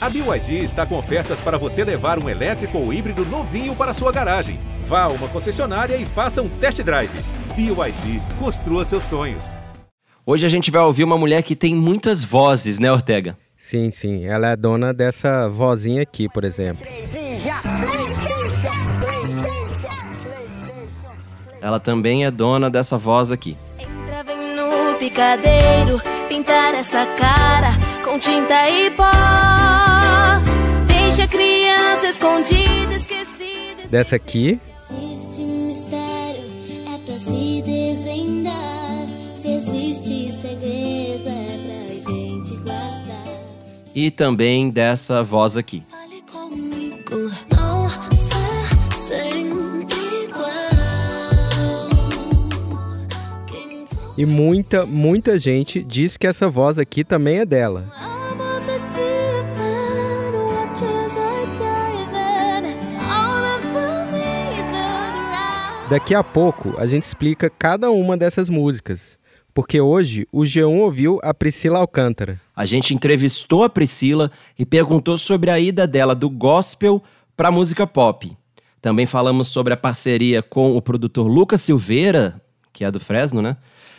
A BYD está com ofertas para você levar um elétrico ou híbrido novinho para sua garagem. Vá a uma concessionária e faça um test drive. BYD, construa seus sonhos. Hoje a gente vai ouvir uma mulher que tem muitas vozes, né, Ortega? Sim, sim. Ela é dona dessa vozinha aqui, por exemplo. Ela também é dona dessa voz aqui. Entra, vem no picadeiro, pintar essa cara com tinta e pó. Deixa a criança escondida, esquecida. Dessa aqui, Existe mistério, é pra se desvendar. Se existe segredo, é pra gente guardar. E também dessa voz aqui. Fale comigo, não ser sempre igual. Quem for e muita, muita gente diz que essa voz aqui também é dela. Daqui a pouco a gente explica cada uma dessas músicas, porque hoje o G1 ouviu a Priscila Alcântara. A gente entrevistou a Priscila e perguntou sobre a ida dela do gospel para música pop. Também falamos sobre a parceria com o produtor Lucas Silveira, que é do Fresno, né?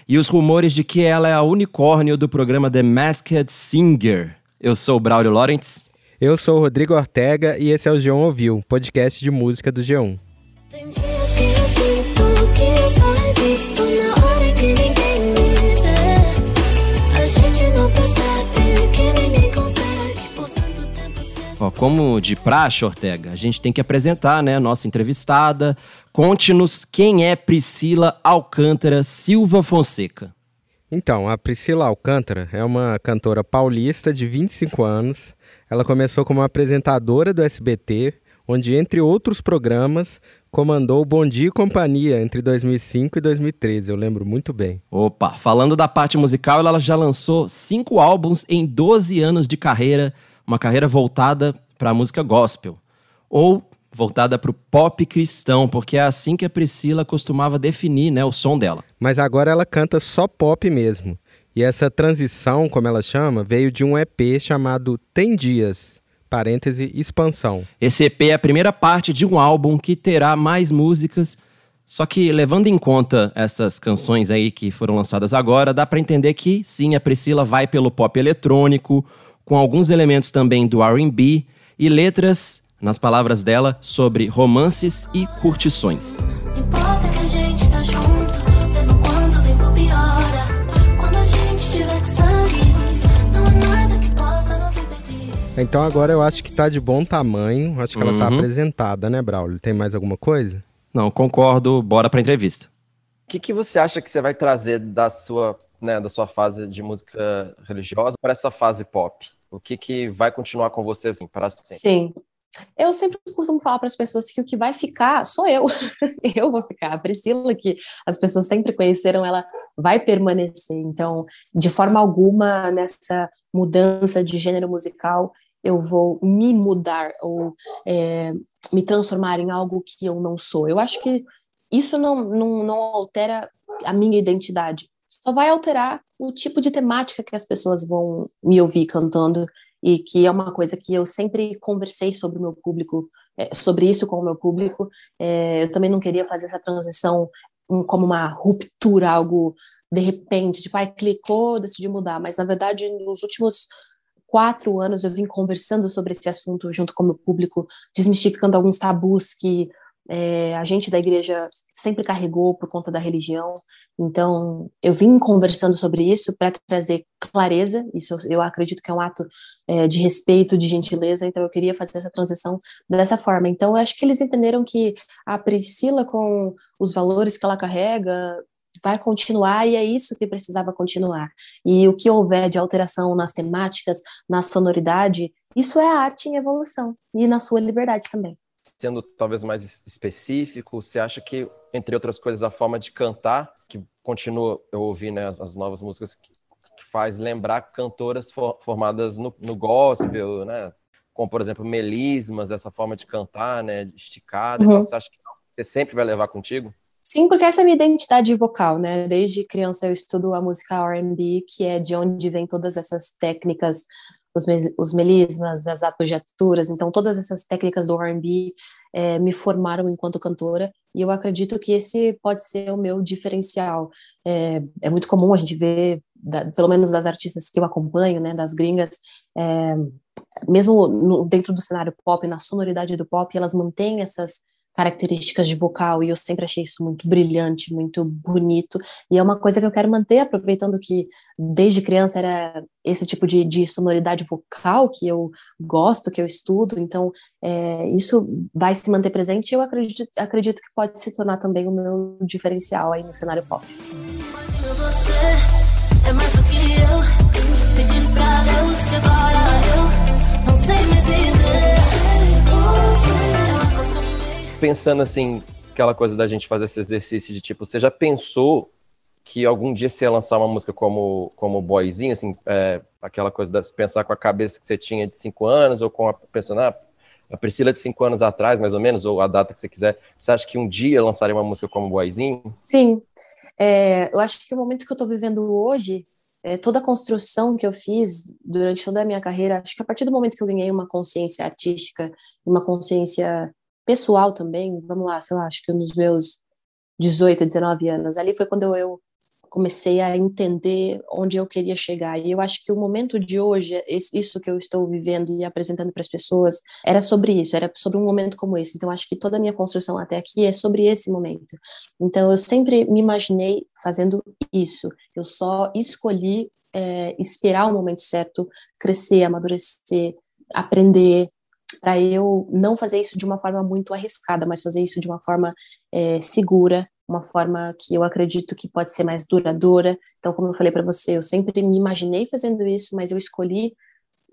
E os rumores de que ela é a unicórnio do programa The Masked Singer. Eu sou o Braulio Lawrence. Eu sou o Rodrigo Ortega e esse é o G1 Ouviu, podcast de música do G1. Como de praxe, Ortega, a gente tem que apresentar, né, a nossa entrevistada. Conte-nos quem é Priscila Alcântara Silva Fonseca. Então, a Priscila Alcântara é uma cantora paulista de 25 anos. Ela começou como apresentadora do SBT, onde, entre outros programas, comandou Bom Dia e Companhia entre 2005 e 2013. Eu lembro muito bem. Opa, falando da parte musical, ela já lançou cinco álbuns em 12 anos de carreira, uma carreira voltada para a música gospel. Ou voltada para o pop cristão, porque é assim que a Priscila costumava definir né, o som dela. Mas agora ela canta só pop mesmo. E essa transição, como ela chama, veio de um EP chamado Tem Dias, parêntese, expansão. Esse EP é a primeira parte de um álbum que terá mais músicas, só que levando em conta essas canções aí que foram lançadas agora, dá para entender que sim, a Priscila vai pelo pop eletrônico, com alguns elementos também do R&B e letras, nas palavras dela, sobre romances e curtições. Tá. Então agora eu acho que tá de bom tamanho. Acho que ela tá Uhum. apresentada, né, Braulio? Tem mais alguma coisa? Não, concordo, bora pra entrevista. O que, que você acha que você vai trazer da sua, né, da sua fase de música religiosa para essa fase pop? O que, que vai continuar com você assim, para sempre? Sim. Eu sempre costumo falar para as pessoas que o que vai ficar sou eu. eu vou ficar. A Priscila, que as pessoas sempre conheceram, ela vai permanecer. Então, de forma alguma, nessa mudança de gênero musical, eu vou me mudar ou é, me transformar em algo que eu não sou. Eu acho que isso não, não, não altera a minha identidade. Só vai alterar o tipo de temática que as pessoas vão me ouvir cantando e que é uma coisa que eu sempre conversei sobre o meu público, é, sobre isso com o meu público. É, eu também não queria fazer essa transição como uma ruptura, algo de repente, tipo, ai, clicou, decidi mudar. Mas, na verdade, nos últimos quatro anos eu vim conversando sobre esse assunto junto com o meu público, desmistificando alguns tabus que é, a gente da igreja sempre carregou por conta da religião. Então, eu vim conversando sobre isso para trazer clareza. Isso eu, acredito que é um ato é, de respeito, de gentileza. Então, eu queria fazer essa transição dessa forma. Então, eu acho que eles entenderam que a Priscila, com os valores que ela carrega, vai continuar e é isso que precisava continuar. E o que houver de alteração nas temáticas, na sonoridade, isso é arte em evolução e na sua liberdade também. Sendo talvez mais específico, você acha que, entre outras coisas, a forma de cantar, que continua, eu ouvi né, as, as novas músicas, que, que faz lembrar cantoras for, formadas no, no gospel, né? Como, por exemplo, melismas, essa forma de cantar, né? Esticada. Uhum. Então, você acha que você sempre vai levar contigo? Sim, porque essa é a minha identidade vocal, né? Desde criança eu estudo a música R&B, que é de onde vem todas essas técnicas os, os melismas, as apogiaturas, então todas essas técnicas do R&B é, me formaram enquanto cantora e eu acredito que esse pode ser o meu diferencial. É, é muito comum a gente ver, da, pelo menos das artistas que eu acompanho, né, das gringas, é, mesmo no, dentro do cenário pop, na sonoridade do pop, elas mantêm essas características de vocal e eu sempre achei isso muito brilhante, muito bonito e é uma coisa que eu quero manter, aproveitando que desde criança era esse tipo de, de sonoridade vocal que eu gosto, que eu estudo, então é, isso vai se manter presente e eu acredito, acredito que pode se tornar também o meu diferencial aí no cenário pop. Pensando assim, aquela coisa da gente fazer esse exercício de tipo, você já pensou que algum dia você ia lançar uma música como, como boyzinho, assim, é, aquela coisa de pensar com a cabeça que você tinha de cinco anos, ou com a, pensando, ah, a Priscila de cinco anos atrás, mais ou menos, ou a data que você quiser, você acha que um dia lançaria uma música como boyzinho? Sim, é, eu acho que o momento que eu estou vivendo hoje, é, toda a construção que eu fiz durante toda a minha carreira, acho que a partir do momento que eu ganhei uma consciência artística, uma consciência pessoal também, vamos lá, sei lá, acho que nos meus 18, 19 anos, ali foi quando eu comecei a entender onde eu queria chegar. E eu acho que o momento de hoje, isso que eu estou vivendo e apresentando para as pessoas, era sobre isso, era sobre um momento como esse. Então, acho que toda a minha construção até aqui é sobre esse momento. Então, eu sempre me imaginei fazendo isso. Eu só escolhi é, esperar o momento certo, crescer, amadurecer, aprender, para eu não fazer isso de uma forma muito arriscada, mas fazer isso de uma forma é, segura, uma forma que eu acredito que pode ser mais duradoura. Então, como eu falei para você, eu sempre me imaginei fazendo isso, mas eu escolhi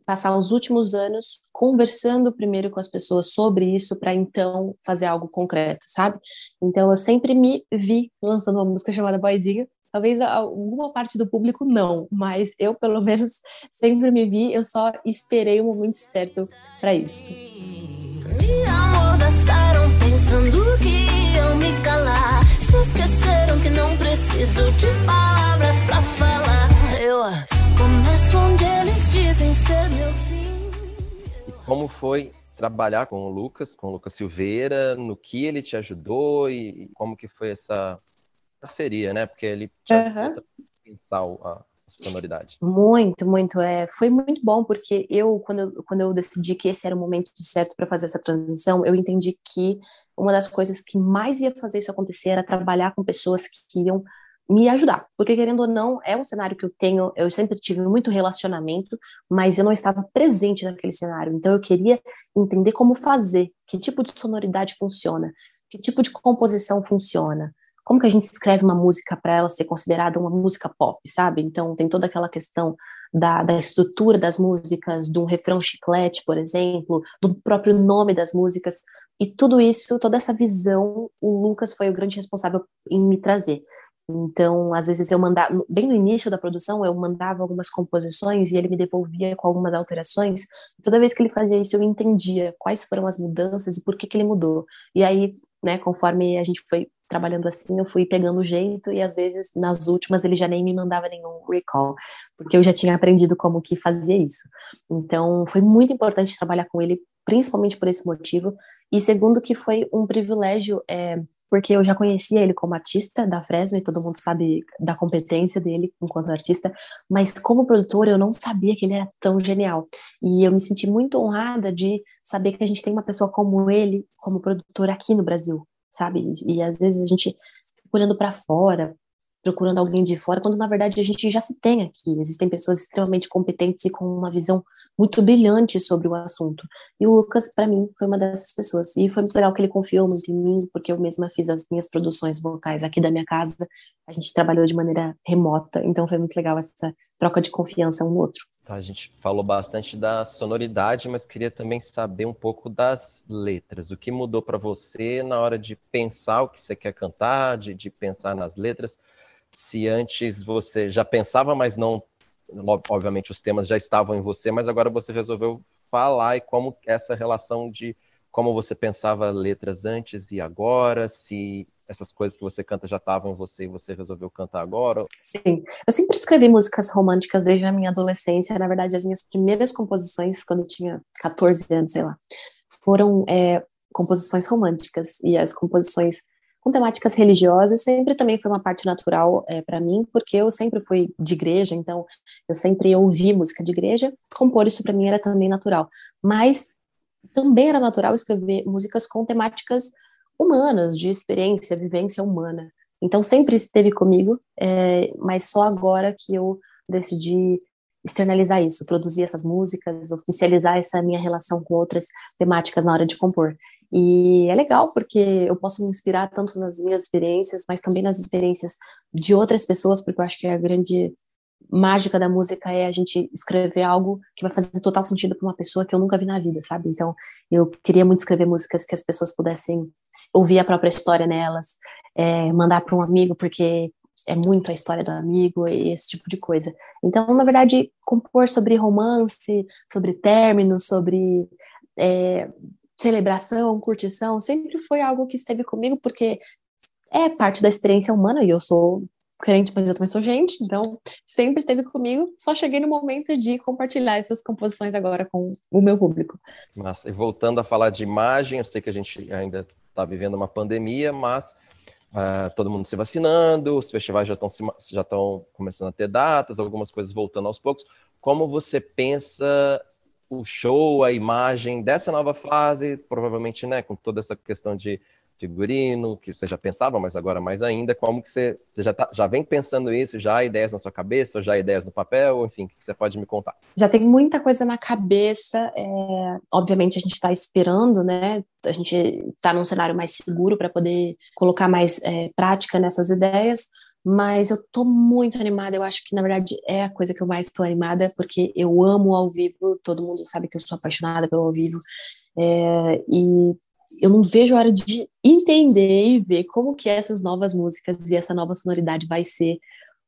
passar os últimos anos conversando primeiro com as pessoas sobre isso para então fazer algo concreto, sabe? Então eu sempre me vi lançando uma música chamada Boizinha Talvez alguma parte do público não, mas eu, pelo menos, sempre me vi, eu só esperei o momento certo para isso. E amordaçaram pensando que iam me calar. Se esqueceram que não preciso de palavras para falar. Eu começo onde eles dizem ser meu fim. E como foi trabalhar com o Lucas, com o Lucas Silveira, no que ele te ajudou e como que foi essa parceria, né? Porque ele tinha uhum. pensar a sonoridade. Muito, muito. É, foi muito bom, porque eu quando, eu, quando eu decidi que esse era o momento certo para fazer essa transição, eu entendi que uma das coisas que mais ia fazer isso acontecer era trabalhar com pessoas que iam me ajudar, porque querendo ou não, é um cenário que eu tenho, eu sempre tive muito relacionamento, mas eu não estava presente naquele cenário, então eu queria entender como fazer, que tipo de sonoridade funciona, que tipo de composição funciona, como que a gente escreve uma música para ela ser considerada uma música pop, sabe? Então tem toda aquela questão da, da estrutura das músicas, de um refrão chiclete, por exemplo, do próprio nome das músicas, e tudo isso, toda essa visão, o Lucas foi o grande responsável em me trazer. Então, às vezes eu mandava, bem no início da produção, eu mandava algumas composições e ele me devolvia com algumas alterações. Toda vez que ele fazia isso, eu entendia quais foram as mudanças e por que, que ele mudou. E aí, né, conforme a gente foi trabalhando assim, eu fui pegando o jeito e às vezes nas últimas ele já nem me mandava nenhum recall, porque eu já tinha aprendido como que fazia isso. Então, foi muito importante trabalhar com ele, principalmente por esse motivo. E segundo que foi um privilégio, é, porque eu já conhecia ele como artista da Fresno e todo mundo sabe da competência dele enquanto artista, mas como produtor eu não sabia que ele era tão genial. E eu me senti muito honrada de saber que a gente tem uma pessoa como ele como produtor aqui no Brasil, sabe? E, às vezes a gente fica olhando para fora, procurando alguém de fora, quando na verdade a gente já se tem aqui. Existem pessoas extremamente competentes e com uma visão muito brilhante sobre o assunto. E o Lucas, para mim, foi uma dessas pessoas. E foi muito legal que ele confiou muito em mim, porque eu mesma fiz as minhas produções vocais aqui da minha casa. A gente trabalhou de maneira remota, então foi muito legal essa troca de confiança um no outro. Tá, a gente falou bastante da sonoridade, mas queria também saber um pouco das letras. O que mudou para você na hora de pensar o que você quer cantar, de, de pensar nas letras? Se antes você já pensava, mas não, obviamente os temas já estavam em você, mas agora você resolveu falar e como essa relação de como você pensava letras antes e agora, se essas coisas que você canta já estavam você e você resolveu cantar agora? Sim, eu sempre escrevi músicas românticas desde a minha adolescência. Na verdade, as minhas primeiras composições, quando eu tinha 14 anos, sei lá, foram é, composições românticas. E as composições com temáticas religiosas sempre também foi uma parte natural é, para mim, porque eu sempre fui de igreja, então eu sempre ouvi música de igreja, compor isso para mim era também natural. Mas também era natural escrever músicas com temáticas humanas, de experiência, vivência humana. Então sempre esteve comigo, é, mas só agora que eu decidi externalizar isso, produzir essas músicas, oficializar essa minha relação com outras temáticas na hora de compor. E é legal porque eu posso me inspirar tanto nas minhas experiências, mas também nas experiências de outras pessoas, porque eu acho que a grande mágica da música é a gente escrever algo que vai fazer total sentido para uma pessoa que eu nunca vi na vida, sabe? Então, eu queria muito escrever músicas que as pessoas pudessem ouvir a própria história nelas, é, mandar para um amigo, porque é muito a história do amigo e esse tipo de coisa. Então, na verdade, compor sobre romance, sobre términos, sobre é, celebração, curtição, sempre foi algo que esteve comigo, porque é parte da experiência humana e eu sou crente, mas eu também sou gente, então sempre esteve comigo. Só cheguei no momento de compartilhar essas composições agora com o meu público. Massa. E voltando a falar de imagem, eu sei que a gente ainda está vivendo uma pandemia, mas uh, todo mundo se vacinando, os festivais já estão já estão começando a ter datas, algumas coisas voltando aos poucos. Como você pensa o show, a imagem dessa nova fase, provavelmente, né, com toda essa questão de figurino, que você já pensava, mas agora mais ainda, como que você, você já, tá, já vem pensando isso, já há ideias na sua cabeça, já há ideias no papel, enfim, o que você pode me contar? Já tem muita coisa na cabeça, é, obviamente a gente está esperando, né, a gente está num cenário mais seguro para poder colocar mais é, prática nessas ideias, mas eu tô muito animada, eu acho que na verdade é a coisa que eu mais estou animada, porque eu amo ao vivo, todo mundo sabe que eu sou apaixonada pelo ao vivo, é, e eu não vejo a hora de entender e ver como que essas novas músicas e essa nova sonoridade vai ser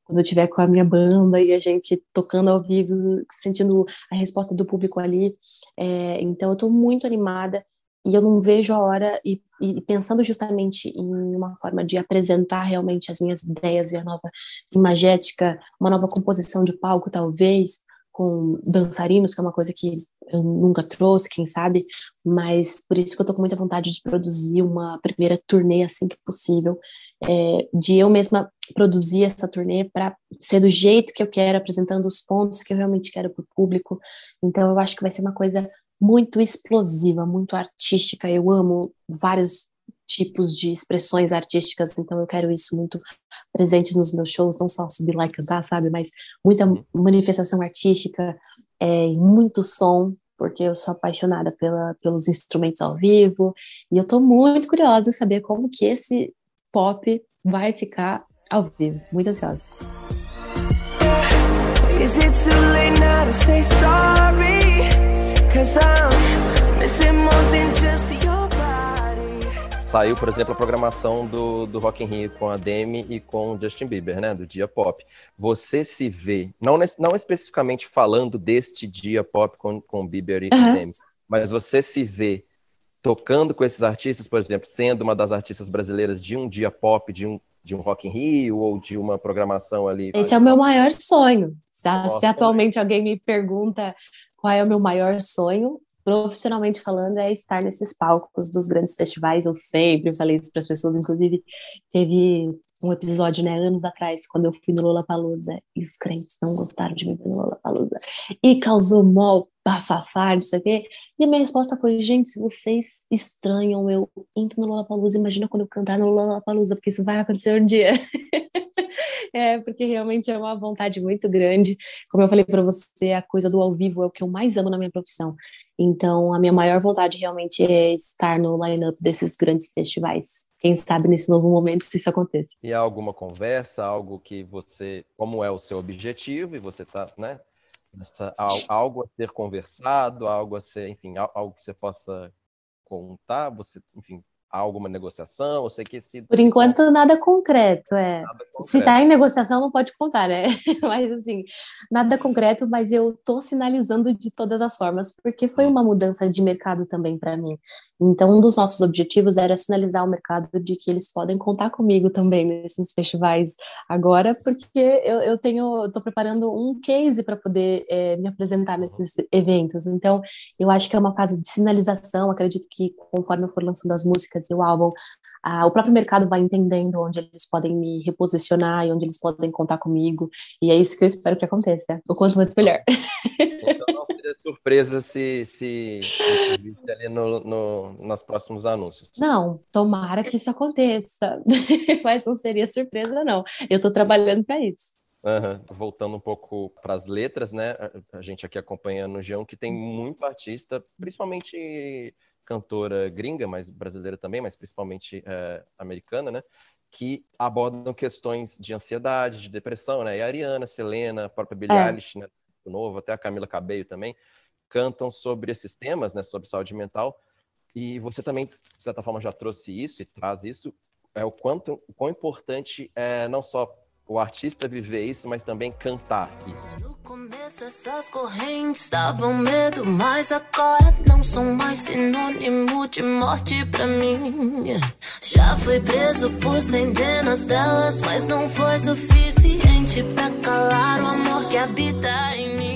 quando eu estiver com a minha banda e a gente tocando ao vivo, sentindo a resposta do público ali. É, então eu estou muito animada e eu não vejo a hora, e, e, pensando justamente em uma forma de apresentar realmente as minhas ideias e a nova imagética, uma nova composição de palco, talvez, com dançarinos, que é uma coisa que eu nunca trouxe, quem sabe, mas por isso que eu tô com muita vontade de produzir uma primeira turnê assim que possível, é, de eu mesma produzir essa turnê para ser do jeito que eu quero, apresentando os pontos que eu realmente quero para o público. Então eu acho que vai ser uma coisa muito explosiva, muito artística. Eu amo vários tipos de expressões artísticas, então eu quero isso muito presente nos meus shows, não só subir lá e cantar, sabe, mas muita manifestação artística, é, muito som, porque eu sou apaixonada pela, pelos instrumentos ao vivo, e eu estou muito curiosa em saber como que esse pop vai ficar ao vivo, muito ansiosa. Is it too late now to say sorry? Cause I'm saiu, por exemplo, a programação do, do Rock in Rio com a Demi e com o Justin Bieber, né, do dia pop. Você se vê, não, não especificamente falando deste dia pop com, com Bieber e uhum. Demi, mas você se vê tocando com esses artistas, por exemplo, sendo uma das artistas brasileiras de um dia pop, de um, de um Rock in Rio ou de uma programação ali. Esse é o meu maior sonho. Se, se atualmente alguém me pergunta qual é o meu maior sonho, profissionalmente falando, é estar nesses palcos dos grandes festivais. Eu sempre falei isso para as pessoas, inclusive teve um episódio, né, anos atrás, quando eu fui no Lollapalooza, e os crentes não gostaram de mim no Lollapalooza, e causou mó bafafá, não sei o quê, e a minha resposta foi, gente, se vocês estranham eu indo no Lollapalooza, imagina quando eu cantar no Lollapalooza, porque isso vai acontecer um dia. é, porque realmente é uma vontade muito grande, como eu falei para você, a coisa do ao vivo é o que eu mais amo na minha profissão, então, a minha maior vontade realmente é estar no line-up desses grandes festivais. Quem sabe nesse novo momento se isso aconteça. E há alguma conversa, algo que você, como é o seu objetivo e você está, né? Essa, algo a ser conversado, algo a ser, enfim, algo que você possa contar, você, enfim, há alguma negociação? Eu sei que esse. Por enquanto, nada concreto, é. Nada Se concreto. tá em negociação, não pode contar, né? Mas assim, nada concreto, mas eu tô sinalizando de todas as formas, porque foi uma mudança de mercado também para mim. Então, um dos nossos objetivos era sinalizar ao mercado de que eles podem contar comigo também nesses festivais agora, porque eu, eu tenho, eu tô preparando um case para poder é, me apresentar nesses eventos. Então, eu acho que é uma fase de sinalização. Acredito que conforme eu for lançando as músicas e o álbum, ah, o próprio mercado vai entendendo onde eles podem me reposicionar e onde eles podem contar comigo. E é isso que eu espero que aconteça. O quanto antes melhor. Então não seria surpresa se, se, se ali no, no, nos próximos anúncios. Não, tomara que isso aconteça. Mas não seria surpresa, não. Eu estou trabalhando para isso. Aham. Voltando um pouco para as letras, né? A- gente aqui acompanhando o Geão, que tem muito artista, principalmente cantora gringa, mas brasileira também, mas principalmente eh, americana, né? Que abordam questões de ansiedade, de depressão, né? E a Ariana, Selena, a própria Billie É. Eilish, né? Do novo, até a Camila Cabello também, cantam sobre esses temas, né? Sobre saúde mental. E você também, de certa forma, já trouxe isso e traz isso. É o quanto, o quão importante é não só o artista viver isso, mas também cantar isso. No começo essas correntes davam medo, mas agora não são mais sinônimo de morte pra mim. Já fui preso por centenas delas, mas não foi suficiente pra calar o amor que habita em mim.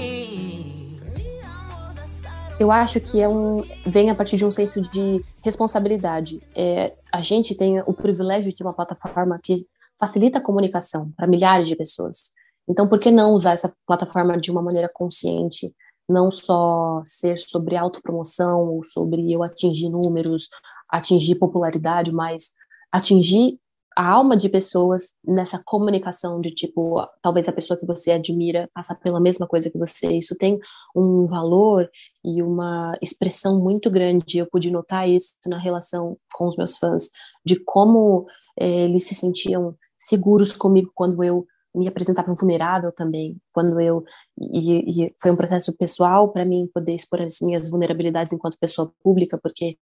Eu acho que é um vem a partir de um senso de responsabilidade. É, a gente tem o privilégio de ter uma plataforma que facilita a comunicação para milhares de pessoas. Então, por que não usar essa plataforma de uma maneira consciente? Não só ser sobre autopromoção ou sobre eu atingir números, atingir popularidade, mas atingir a alma de pessoas nessa comunicação de tipo, talvez a pessoa que você admira passa pela mesma coisa que você. Isso tem um valor e uma expressão muito grande. Eu pude notar isso na relação com os meus fãs, de como eh, eles se sentiam seguros comigo quando eu me um vulnerável também, quando eu e, e foi um processo pessoal para mim poder expor as minhas vulnerabilidades enquanto pessoa pública, porque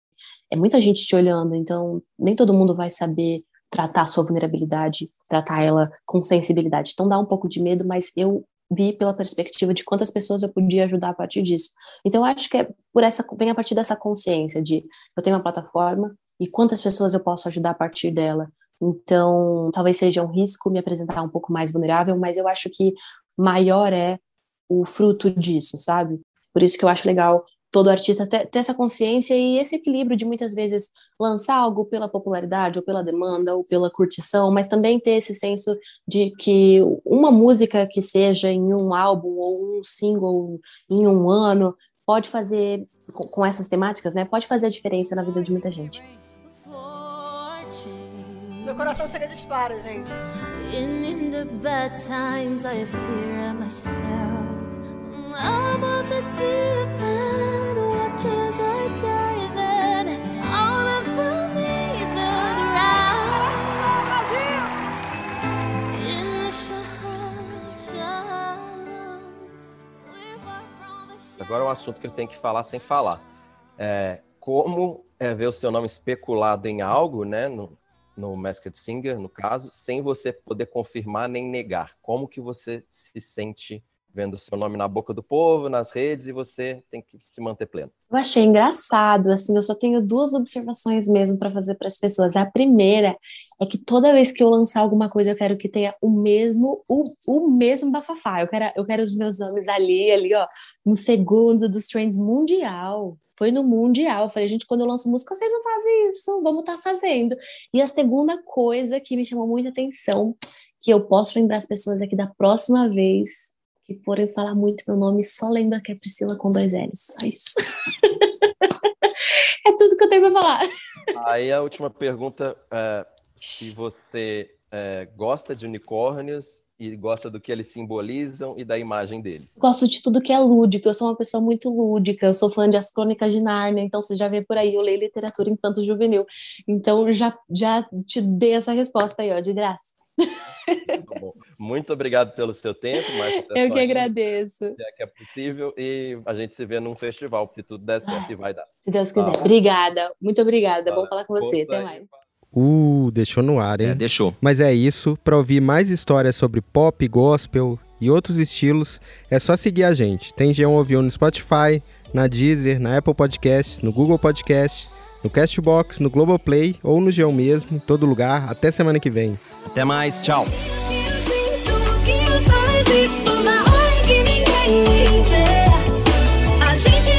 é muita gente te olhando, então nem todo mundo vai saber tratar a sua vulnerabilidade, tratar ela com sensibilidade. Então dá um pouco de medo, mas eu vi pela perspectiva de quantas pessoas eu podia ajudar a partir disso. Então acho que é por essa vem a partir dessa consciência de eu tenho uma plataforma e quantas pessoas eu posso ajudar a partir dela. Então, talvez seja um risco me apresentar um pouco mais vulnerável, mas eu acho que maior é o fruto disso, sabe? Por isso que eu acho legal todo artista ter, ter essa consciência e esse equilíbrio de muitas vezes lançar algo pela popularidade ou pela demanda ou pela curtição, mas também ter esse senso de que uma música que seja em um álbum ou um single em um ano pode fazer com, essas temáticas, né? Pode fazer a diferença na vida de muita gente. Meu coração seria dispara, gente. And in the bad times, I fear myself. I'm of the deep end, watch as I dive in. Leave the ground. In the the shore. Agora é um assunto que eu tenho que falar sem falar. É, como é ver o seu nome especulado em algo, né? No, no Masked Singer, no caso, sem você poder confirmar nem negar. Como que você se sente vendo o seu nome na boca do povo, nas redes, e você tem que se manter pleno? Eu achei engraçado, assim, eu só tenho duas observações mesmo para fazer para as pessoas. A primeira é que toda vez que eu lançar alguma coisa, eu quero que tenha o mesmo, o, o mesmo bafafá. Eu quero, eu quero os meus nomes ali, ali, ó, no segundo dos trends mundial. Foi no mundial. Eu falei, gente, quando eu lanço música, vocês não fazem isso, vamos estar fazendo. E a segunda coisa que me chamou muita atenção, que eu posso lembrar as pessoas aqui da próxima vez que forem falar muito meu nome, só lembra que é Priscila com dois L's. Só isso. é tudo que eu tenho para falar. Aí a última pergunta é se você é, gosta de unicórnios e gosta do que eles simbolizam e da imagem deles. Gosto de tudo que é lúdico, eu sou uma pessoa muito lúdica, eu sou fã de As Crônicas de Nárnia, então você já vê por aí, eu leio literatura infanto-juvenil. Então já, já te dei essa resposta aí, ó, de graça. Muito obrigado pelo seu tempo, Márcia. Eu que agradeço. Se é que é possível e a gente se vê num festival, se tudo der certo e vai dar. Se Deus quiser. Tá. Obrigada. Muito obrigada. Bom falar com você. Até mais. Uh, deixou no ar, hein? É, deixou. Mas é isso. Para ouvir mais histórias sobre pop, gospel e outros estilos, é só seguir a gente. Tem G1 Ouviu no Spotify, na Deezer, na Apple Podcasts, no Google Podcast, no Castbox, no Globoplay ou no G1 mesmo, em todo lugar. Até semana que vem. Até mais, tchau. Sinto que